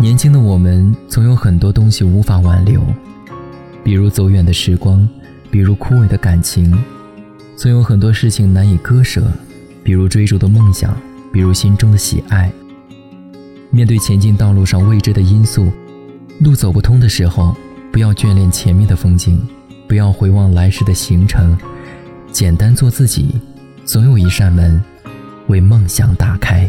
年轻的我们总有很多东西无法挽留，比如走远的时光，比如枯萎的感情，总有很多事情难以割舍，比如追逐的梦想，比如心中的喜爱。面对前进道路上未知的因素，路走不通的时候，不要眷恋前面的风景，不要回望来时的行程，简单做自己，总有一扇门为梦想打开。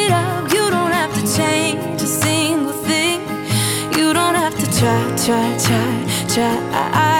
get up. You don't have to change a single thing. You don't have to try, try, try, try.